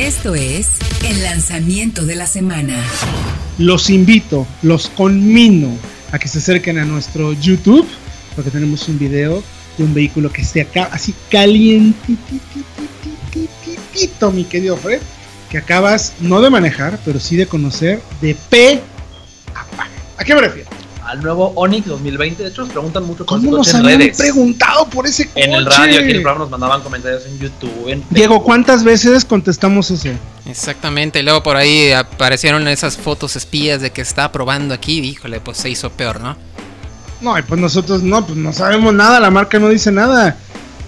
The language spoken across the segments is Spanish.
Esto es el lanzamiento de la semana. Los invito, los conmino a que se acerquen a nuestro YouTube, porque tenemos un video de un vehículo que esté acá, así calientito, mi querido Fred, que acabas no de manejar, pero sí de conocer de P a pa. ¿A qué me refiero? Al nuevo Onix 2020. De hecho, nos preguntan mucho por ¿Cómo ese nos en habían redes. preguntado por ese coche? En el radio, aquí en el programa nos mandaban comentarios en YouTube. En Diego, ¿cuántas veces contestamos eso? Exactamente, y luego por ahí aparecieron esas fotos espías de que está probando aquí, híjole, pues se hizo peor, ¿no? No, y pues nosotros no, pues no sabemos nada, la marca no dice nada.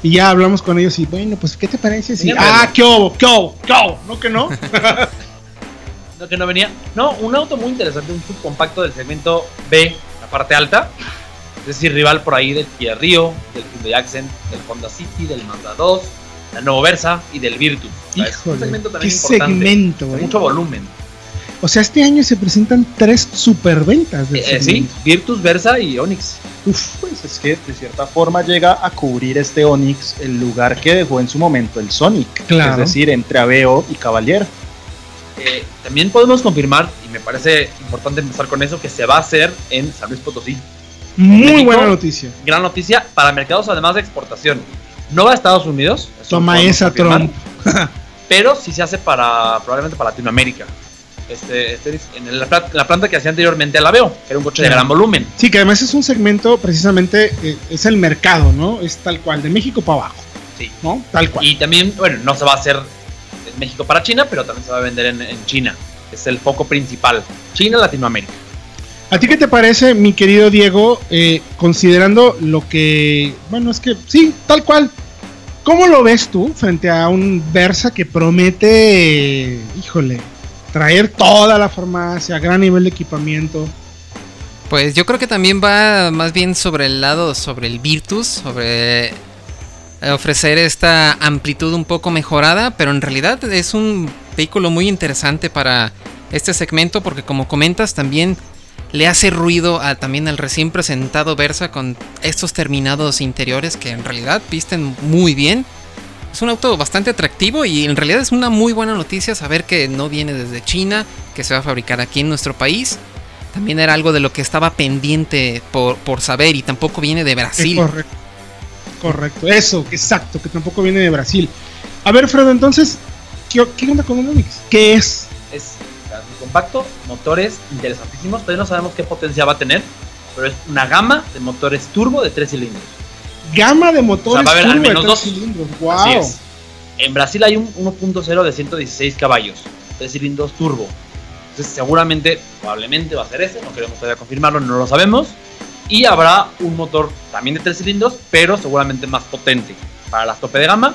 Y ya hablamos con ellos y bueno, pues ¿qué te parece? Si... Ah, qué hubo, qué hubo, qué hubo, ¿no que no? No, que no venía. No, un auto muy interesante, un subcompacto del segmento B, la parte alta. Es decir, rival por ahí del Kia Rio, del Hyundai Accent, del Honda City, del Mazda 2, del nuevo Versa y del Virtus. Es un qué importante. segmento, eh. mucho volumen. O sea, este año se presentan tres superventas de Eh, eh, sí, Virtus, Versa y Onix. Uf, pues es que de cierta forma llega a cubrir este Onix el lugar que dejó en su momento el Sonic. Claro. Es decir, entre Aveo y Cavalier. Eh, también podemos confirmar, y me parece importante empezar con eso, que se va a hacer en San Luis Potosí. Muy México. buena noticia. Gran noticia para mercados además de exportación. No va a Estados Unidos. Toma esa, Trump. Pero sí se hace para probablemente para Latinoamérica. Este, este en la, pla- la planta que hacía anteriormente la veo, que era un coche de gran volumen. Sí, que además es un segmento, precisamente, eh, es el mercado, ¿no? Es tal cual, de México para abajo, Sí. ¿no? Tal cual. Y también, bueno, no se va a hacer en México para China, pero también se va a vender en, en China. Es el foco principal. China, Latinoamérica. ¿A ti qué te parece, mi querido Diego, eh, considerando lo que, bueno, es que sí, tal cual. ¿Cómo lo ves tú frente a un Versa que promete, híjole, traer toda la farmacia, gran nivel de equipamiento? Pues yo creo que también va más bien sobre el lado, sobre el Virtus, sobre ofrecer esta amplitud un poco mejorada, pero en realidad es un vehículo muy interesante para este segmento porque como comentas también le hace ruido a, también al recién presentado Versa con estos terminados interiores que en realidad visten muy bien. Es un auto bastante atractivo y en realidad es una muy buena noticia saber que no viene desde China, que se va a fabricar aquí en nuestro país. También era algo de lo que estaba pendiente por, por saber y tampoco viene de Brasil. Correcto. Correcto, eso, exacto, que tampoco viene de Brasil. A ver, Fredo, entonces, ¿qué, qué onda con Onix? ¿Qué es? Es muy compacto, motores interesantísimos. Todavía no sabemos qué potencia va a tener, pero es una gama de motores turbo de tres cilindros. Gama de motores O sea, va a haber al turbo de menos tres dos. cilindros. Así Wow. es. En Brasil hay un 1.0 de 116 caballos, 3 cilindros turbo. Entonces seguramente, probablemente va a ser ese, no queremos todavía confirmarlo, no lo sabemos. Y habrá un motor también de 3 cilindros, pero seguramente más potente para las tope de gama.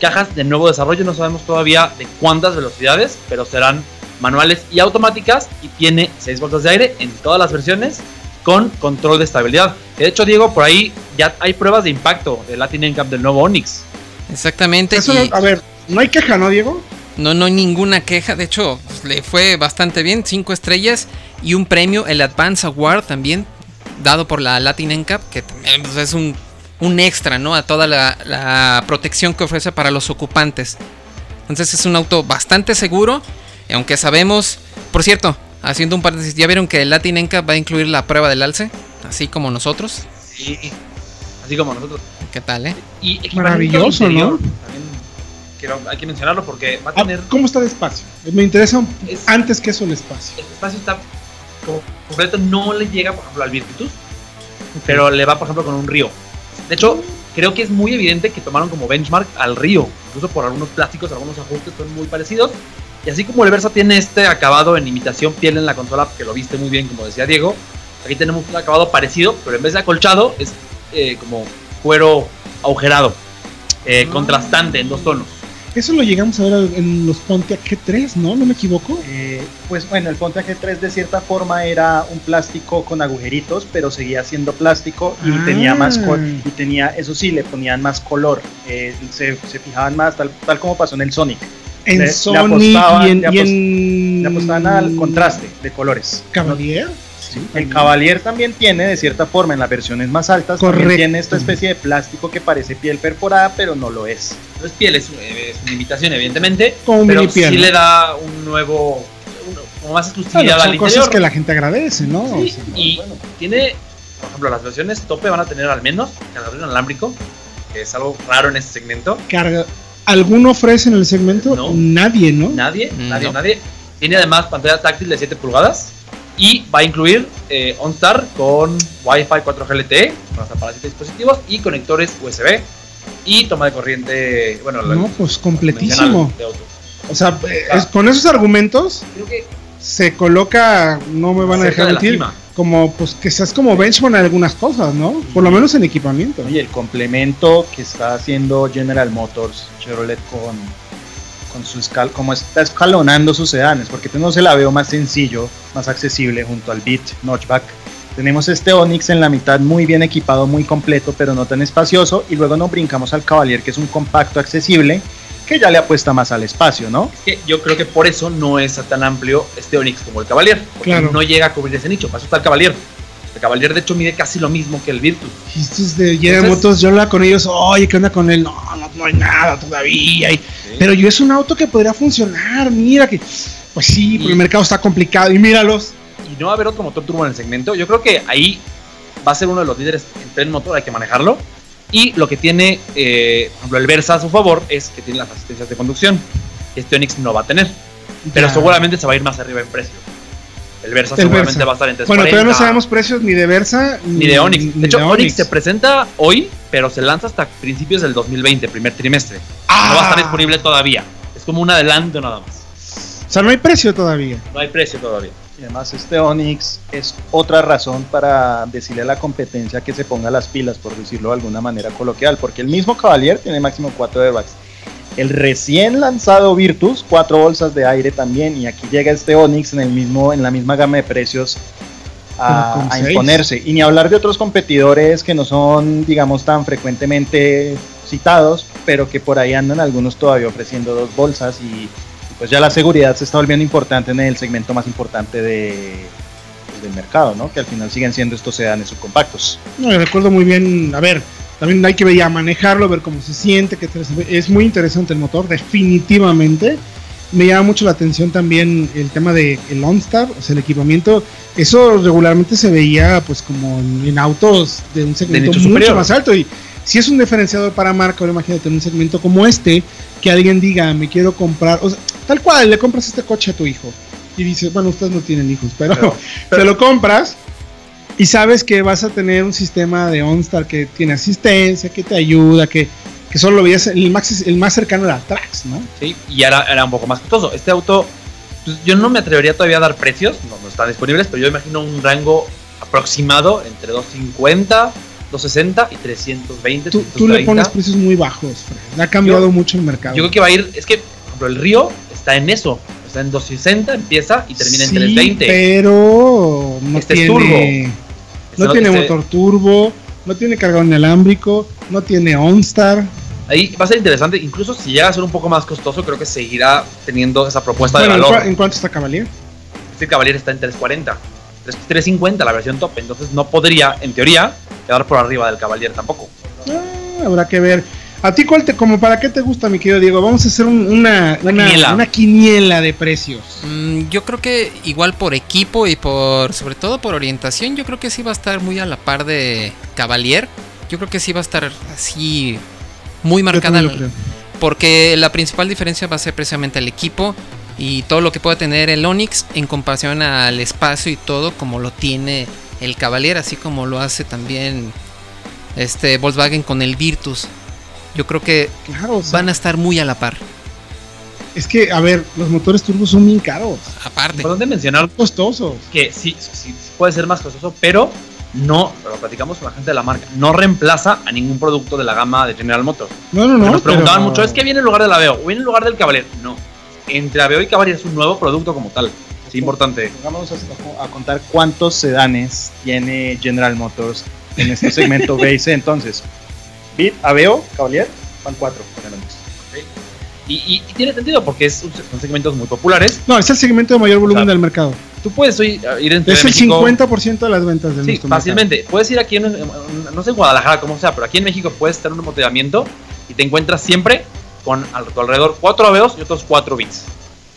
Cajas de nuevo desarrollo, no sabemos todavía de cuántas velocidades, pero serán manuales y automáticas y tiene 6 bolsas de aire en todas las versiones con control de estabilidad. De hecho, Diego, por ahí ya hay pruebas de impacto del Latin NCAP del nuevo Onix. Exactamente. Eso y- no- a ver, no hay queja, ¿no, Diego? No, no hay ninguna queja. De hecho, pues, le fue bastante bien. Cinco estrellas y un premio, el Advance Award también, dado por la Latin NCAP, que también pues, es un, un extra, ¿no? A toda la, la protección que ofrece para los ocupantes. Entonces es un auto bastante seguro. y aunque sabemos, por cierto, haciendo un paréntesis, ¿ya vieron que el Latin NCAP va a incluir la prueba del alce? Así como nosotros. Sí. Así como nosotros. ¿Qué tal, eh? Y Maravilloso, interior, ¿no? También quiero, hay que mencionarlo porque va a Ah, tener. ¿Cómo está de espacio? Me interesa Es- antes que eso el espacio. El espacio está completo, no le llega, por ejemplo, al Virtus, pero le va, por ejemplo, con un río. De hecho, creo que es muy evidente que tomaron como benchmark al río, incluso por algunos plásticos, algunos ajustes son muy parecidos. Y así como el Versa tiene este acabado en imitación piel en la consola, que lo viste muy bien, como decía Diego, aquí tenemos un acabado parecido, pero en vez de acolchado, es eh, como cuero agujerado, eh, Ah. contrastante en dos tonos. Eso lo llegamos a ver en los Pontiac G3, ¿no? ¿No me equivoco? Eh, pues bueno, el Pontiac G3 de cierta forma era un plástico con agujeritos, pero seguía siendo plástico y Ah. tenía más y tenía, eso sí, le ponían más color, eh, se, se fijaban más, tal, tal como pasó en el Sonic. En Le- le Sony apostaban- y en, le y apos- en- Le apostaban al contraste de colores. Cavalier. Sí, El Cavalier también tiene, de cierta forma, en las versiones más altas, Correcto. también tiene esta especie de plástico que parece piel perforada, pero no lo es. no es piel, es, es una imitación, evidentemente. Como un pero sí le da un nuevo. un- como más Claro, exclusividad son al cosas interior. que la gente agradece, ¿no? Sí, O sea, y tiene, por ejemplo, las versiones tope van a tener al menos cargador inalámbrico, que es algo raro en este segmento. carga. ¿Alguno ofrece en el segmento? No. Nadie, ¿no? Nadie, Mm, nadie, no. nadie. Tiene además pantalla táctil de 7 pulgadas y va a incluir eh, OnStar con Wi-Fi 4G LTE hasta para 7 dispositivos y conectores USB y toma de corriente, bueno, la- No, pues completísimo. convencional de auto. O sea, eh, es- con esos argumentos Creo que se coloca, no me van a dejar de mentir, cima. como pues que seas como benchmark en algunas cosas, ¿no? Por lo menos en equipamiento. Oye, el complemento que está haciendo General Motors Chevrolet con, con su escal, como está escalonando sus sedanes, porque pues no se la veo más sencillo, más accesible junto al Beat Notchback. Tenemos este Onix en la mitad muy bien equipado, muy completo, pero no tan espacioso, y luego nos brincamos al Cavalier, que es un compacto accesible, que ya le apuesta más al espacio, ¿no? que yo creo que por eso no es tan amplio este Onix como el Cavalier. Porque Claro. no llega a cubrir ese nicho. Para eso está el Cavalier. El Cavalier, de hecho, mide casi lo mismo que el Virtus. Y estos de Entonces- Motors, yo hablaba con ellos, oye, ¿qué onda con él? No, no, no hay nada todavía. y- Pero yo es un auto que podría funcionar, mira que, pues sí, pero el mercado está complicado y míralos. Y no va a haber otro motor turbo en el segmento. Yo creo que ahí va a ser uno de los líderes en tren motor, hay que manejarlo. Y lo que tiene, eh, por ejemplo, el Versa a su favor es que tiene las asistencias de conducción. Este Onix no va a tener, pero Ya. seguramente se va a ir más arriba en precio. El Versa El seguramente Versa. va a estar entre Bueno, todavía no sabemos precios ni de Versa ni de Onix. ni De hecho, de Onix se presenta hoy, pero se lanza hasta principios del 2020, primer trimestre. Ah. No va a estar disponible todavía. Es como un adelanto nada más. O sea, no hay precio todavía. No hay precio todavía. Y además este Onix es otra razón para decirle a la competencia que se ponga las pilas, por decirlo de alguna manera coloquial, porque el mismo Cavalier tiene máximo 4 airbags. El recién lanzado Virtus, cuatro bolsas de aire también, y aquí llega este Onix en, el mismo, en la misma gama de precios a, a imponerse. Y ni hablar de otros competidores que no son, digamos, tan frecuentemente citados, pero que por ahí andan algunos todavía ofreciendo dos bolsas y pues ya la seguridad se está volviendo importante en el segmento más importante de, pues, del mercado, ¿no? Que al final siguen siendo estos sedanes subcompactos. No, me recuerdo muy bien, a ver, también hay que ver ya manejarlo, ver cómo se siente, qué tal se ve. es muy interesante el motor, definitivamente. Me llama mucho la atención también el tema de el OnStar, o sea, el equipamiento. Eso regularmente se veía pues como en, en autos de un segmento nicho mucho superior. más alto y si es un diferenciador para marca, ahora imagínate en un segmento como este, que alguien diga, me quiero comprar, o sea, tal cual, le compras este coche a tu hijo y dices, bueno, ustedes no tienen hijos, pero, Pero- te lo compras y sabes que vas a tener un sistema de OnStar que tiene asistencia, que te ayuda, que, que solo lo veías, el más, el más cercano era Trax, ¿no? ¿sí? Y era, era un poco más costoso. Este auto, pues, yo no me atrevería todavía a dar precios, no, no están disponibles, pero yo imagino un rango aproximado entre 250, 260 y 320. Tú, tú le 330. pones precios muy bajos, Fred. Ha cambiado mucho el mercado. Yo creo que va a ir, es que, por ejemplo, el Río está en eso, está en 260, empieza y termina Sí, en 320. Pero no Este es tiene, turbo. no Este- tiene motor turbo, no tiene cargador inalámrico, no tiene OnStar. Ahí va a ser interesante, incluso si llega a ser un poco más costoso, creo que seguirá teniendo esa propuesta Bueno, de ¿en, valor. en cuánto está Cavalier? Este Cavalier está en 340, 3- 350 la versión top, entonces no podría, en teoría, quedar por arriba del Cavalier tampoco. Ah, habrá que ver. ¿A ti cuál te, como para qué te gusta, mi querido Diego? Vamos a hacer un- una, Una una, quiniela. una quiniela de precios. Mm, yo creo que igual por equipo y por sobre todo por orientación, yo creo que sí va a estar muy a la par de Cavalier. Yo creo que sí va a estar así muy marcada porque la principal diferencia va a ser precisamente el equipo y todo lo que pueda tener el Onix en comparación al espacio y todo como lo tiene el Cavalier, así como lo hace también este Volkswagen con el Virtus. Yo creo que Claro, o sea, van a estar muy a la par. es que, a ver, los motores turbos son bien caros, Aparte. Importante mencionar son costosos. que sí, sí, sí puede ser más costoso, pero no, lo platicamos con la gente de la marca, no reemplaza a ningún producto de la gama de General Motors. No, no, no. nos preguntaban pero- mucho, ¿es que viene en lugar del Aveo o viene en lugar del Cavalier? No. Entre Aveo y Cavalier es un nuevo producto como tal. Es importante. Vamos a, a contar cuántos sedanes tiene General Motors en este segmento B y C. Entonces, Bit, Aveo, Cavalier, van cuatro. Y, y- y tiene sentido porque es, un- son segmentos muy populares. No, es el segmento de mayor volumen O sea, del mercado. Tú puedes ir, ir en Es el México. 50% de las ventas de Sí, fácilmente. Puedes ir aquí en, no sé en Guadalajara como sea, pero aquí en México puedes estar en un embotellamiento y te encuentras siempre con a tu alrededor cuatro Aveos y otros cuatro bits.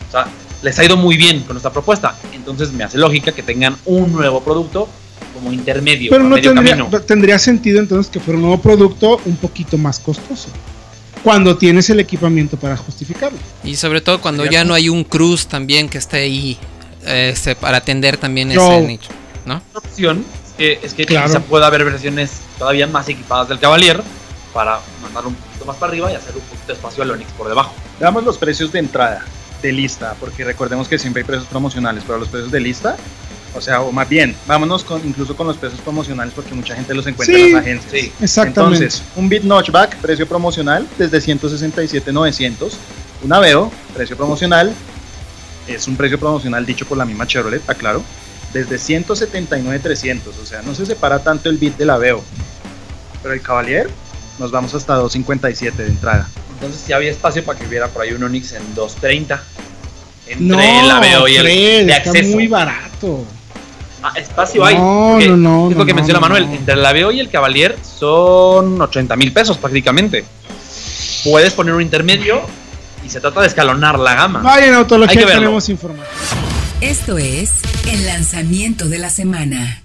O sea, les ha ido muy bien con nuestra propuesta. Entonces me hace lógica que tengan un nuevo producto como intermedio, Pero no medio tendría, camino. tendría sentido entonces que fuera un nuevo producto un poquito más costoso. Cuando tienes el equipamiento para justificarlo. Y sobre todo cuando ya no hay un Cruz también que esté ahí este, para atender también No. ese nicho, ¿no? Otra opción es que, es que Claro. quizá pueda haber versiones todavía más equipadas del Cavalier para mandarlo un poquito más para arriba y hacer un poquito de espacio al Onix por debajo. Veamos los precios de entrada, de lista, porque recordemos que siempre hay precios promocionales, pero los precios de lista, o sea, o más bien, vámonos con, incluso con los precios promocionales porque mucha gente los encuentra Sí. en las agencias. Sí. Exactamente. Entonces, un bit notchback, precio promocional, desde 167,900. Un Aveo, precio promocional, es un precio promocional dicho por la misma Chevrolet, aclaro, desde 179,300. O sea, no se separa tanto el bit del Aveo. Pero el Cavalier, nos vamos hasta 257 de entrada. Entonces sí había espacio para que hubiera por ahí un Onix en 230. Entre No, el Aveo y el Fred, de está acceso. muy barato. Ah, espacio hay. No, porque no, no, Es lo que no, menciona no, Manuel. no. Entre el Aveo y el Cavalier son 80 mil pesos prácticamente. Puedes poner un intermedio y se trata de escalonar la gama. Vaya en Hay autología tenemos información. Esto es el lanzamiento de la semana.